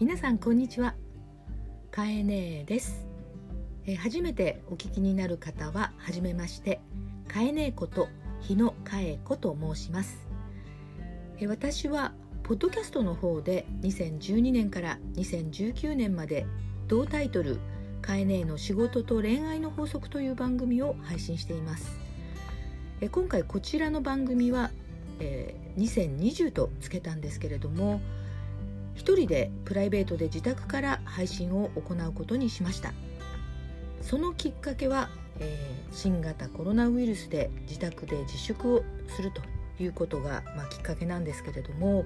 皆さんこんにちは。かえねえです。え初めてお聞きになる方は初めましてかえねえこと日野かえ子と申します。え私はポッドキャストの方で2012年から2019年まで同タイトルかえねえの仕事と恋愛の法則という番組を配信しています。え今回こちらの番組は、えー、2020とつけたんですけれども一人でプライベートで自宅から配信を行うことにしました。そのきっかけは、えー、新型コロナウイルスで自宅で自粛をするということが、まあ、きっかけなんですけれども、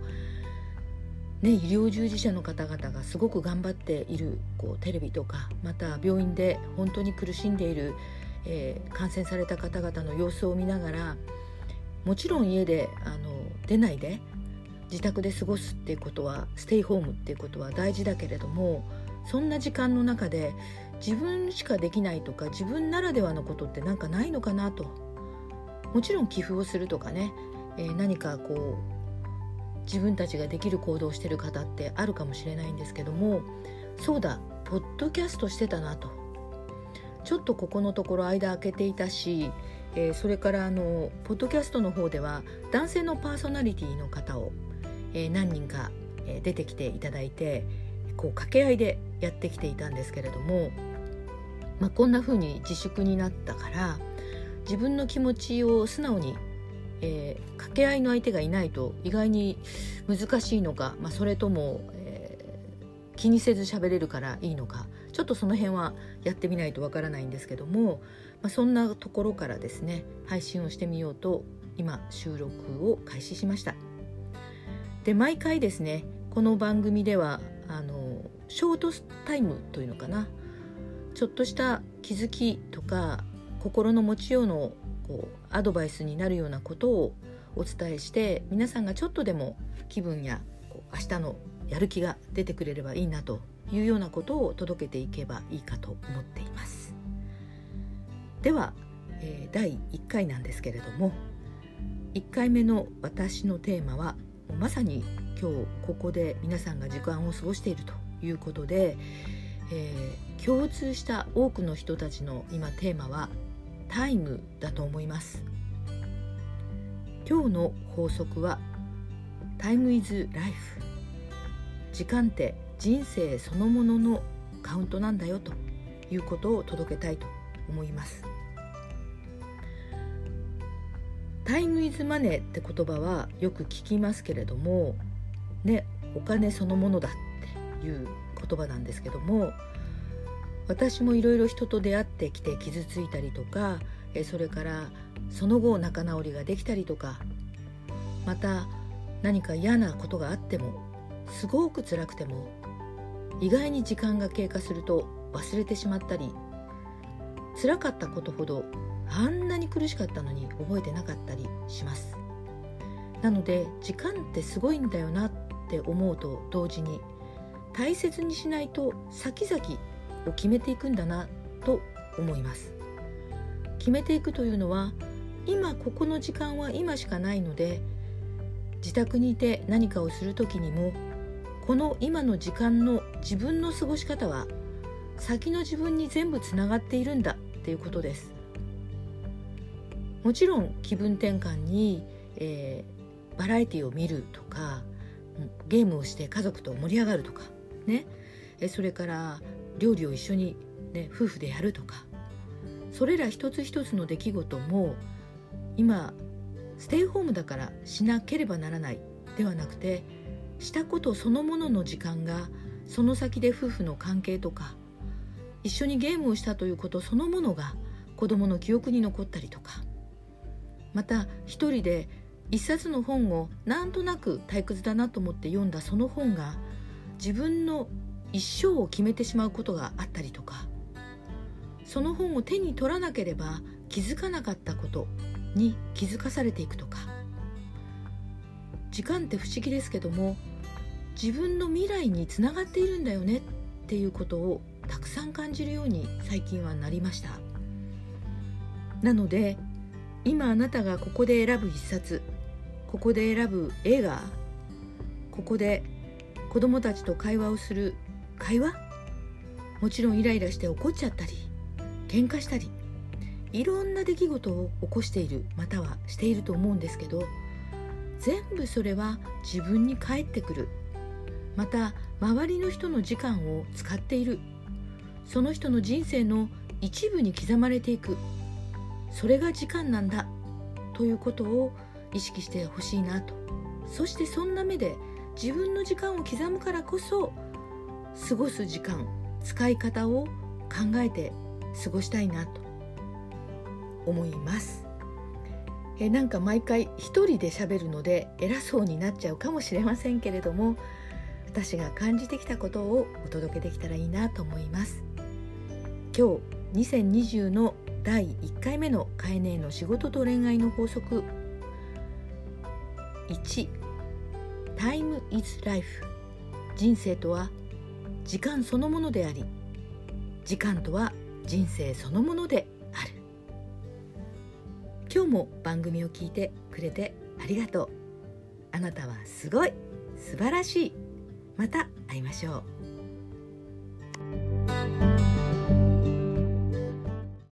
ね、医療従事者の方々がすごく頑張っているこうテレビとかまた病院で本当に苦しんでいる、えー、感染された方々の様子を見ながらもちろん家であの出ないで自宅で過ごすっていうことはステイホームっていうことは大事だけれどもそんな時間の中で自分しかできないとか自分ならではのことって何かないのかなと。もちろん寄付をするとかね、えー、何かこう自分たちができる行動をしてる方ってあるかもしれないんですけどもそうだポッドキャストしてたなと。ちょっとここのところ間空けていたし、えー、それからあのポッドキャストの方では男性のパーソナリティの方をえ、何人か、出てきていただいてこう掛け合いでやってきていたんですけれども、まあ、こんな風に自粛になったから自分の気持ちを素直に、えー、掛け合いの相手がいないと意外に難しいのか、まあ、それとも、えー、気にせず喋れるからいいのかちょっとその辺はやってみないとわからないんですけども、まあ、そんなところからですね配信をしてみようと今収録を開始しました。で毎回ですねこの番組ではあのショートタイムというのかなちょっとした気づきとか心の持ちようのこうアドバイスになるようなことをお伝えして皆さんがちょっとでも気分や明日のやる気が出てくれればいいなというようなことを届けていけばいいかと思っています。では、えー、第1回なんですけれども1回目の私のテーマはまさに今日ここで皆さんが時間を過ごしているということで、えー、共通した多くの人たちの今テーマはタイムだと思います。今日の法則はタイムイズライフ。時間って人生そのもののカウントなんだよということを届けたいと思います。タイムイズマネーって言葉はよく聞きますけれどもねお金そのものだっていう言葉なんですけども私もいろいろ人と出会ってきて傷ついたりとかそれからその後仲直りができたりとかまた何か嫌なことがあってもすごく辛くても意外に時間が経過すると忘れてしまったり辛かったことほどあんなに苦しかったのに覚えてなかったりします。なので時間ってすごいんだよなって思うと同時に大切にしないと先々を決めていくんだなと思います。決めていくというのは今ここの時間は今しかないので自宅にいて何かをする時にもこの今の時間の自分の過ごし方は先の自分に全部つながっているんだっていうことです。もちろん気分転換に、えー、バラエティを見るとかゲームをして家族と盛り上がるとかね。それから料理を一緒に、ね、夫婦でやるとか。それら一つ一つの出来事も今ステイホームだからしなければならないではなくてしたことそのものの時間がその先で夫婦の関係とか一緒にゲームをしたということそのものが子どもの記憶に残ったりとか。また一人で一冊の本をなんとなく退屈だなと思って読んだその本が自分の一生を決めてしまうことがあったりとかその本を手に取らなければ気づかなかったことに気づかされていくとか。時間って不思議ですけども自分の未来につながっているんだよねっていうことをたくさん感じるように最近はなりました。なので今あなたがここで選ぶ一冊。ここで選ぶ映画。ここで子供たちと会話をする。会話？もちろんイライラして怒っちゃったり喧嘩したり。いろんな出来事を起こしている。またはしていると思うんですけど全部それは自分に返ってくる。また周りの人の時間を使っている。その人の人生の一部に刻まれていく。それが時間なんだということを意識してほしいなと。そしてそんな目で自分の時間を刻むからこそ過ごす時間使い方を考えて過ごしたいなと思います。えなんか毎回一人で喋るので偉そうになっちゃうかもしれませんけれども私が感じてきたことをお届けできたらいいなと思います。今日2020の第1回目のカエネの仕事と恋愛の法則。1 Time is life 人生とは時間そのものであり時間とは人生そのものである。今日も番組を聞いてくれてありがとう。あなたはすごい。素晴らしい。また会いましょう。